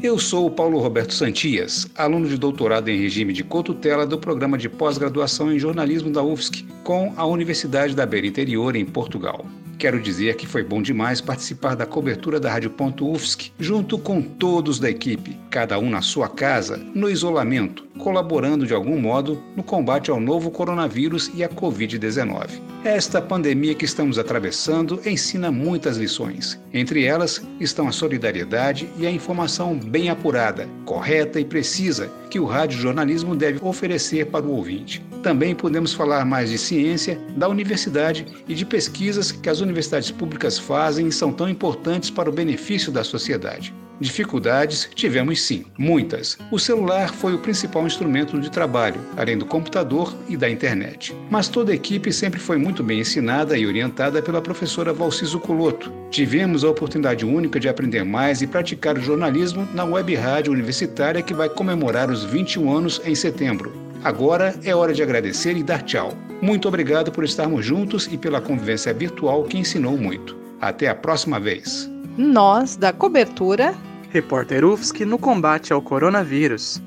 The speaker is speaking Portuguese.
Eu sou o Paulo Roberto Santias, aluno de doutorado em regime de cotutela do programa de pós-graduação em jornalismo da UFSC, com a Universidade da Beira Interior, em Portugal. Quero dizer que foi bom demais participar da cobertura da Rádio Ponto UFSC, junto com todos da equipe, cada um na sua casa, no isolamento, colaborando de algum modo no combate ao novo coronavírus e à Covid-19. Esta pandemia que estamos atravessando ensina muitas lições. Entre elas estão a solidariedade e a informação bem apurada, correta e precisa que o radiojornalismo deve oferecer para o ouvinte. Também podemos falar mais de ciência, da universidade e de pesquisas que as universidades públicas fazem e são tão importantes para o benefício da sociedade. Dificuldades tivemos sim, muitas. O celular foi o principal instrumento de trabalho, além do computador e da internet. Mas toda a equipe sempre foi muito bem ensinada e orientada pela professora Valciso Coloto. Tivemos a oportunidade única de aprender mais e praticar o jornalismo na web rádio universitária que vai comemorar os 21 anos em setembro. Agora é hora de agradecer e dar tchau. Muito obrigado por estarmos juntos e pela convivência virtual que ensinou muito. Até a próxima vez. Nós, da cobertura, Repórter UFSC no combate ao coronavírus.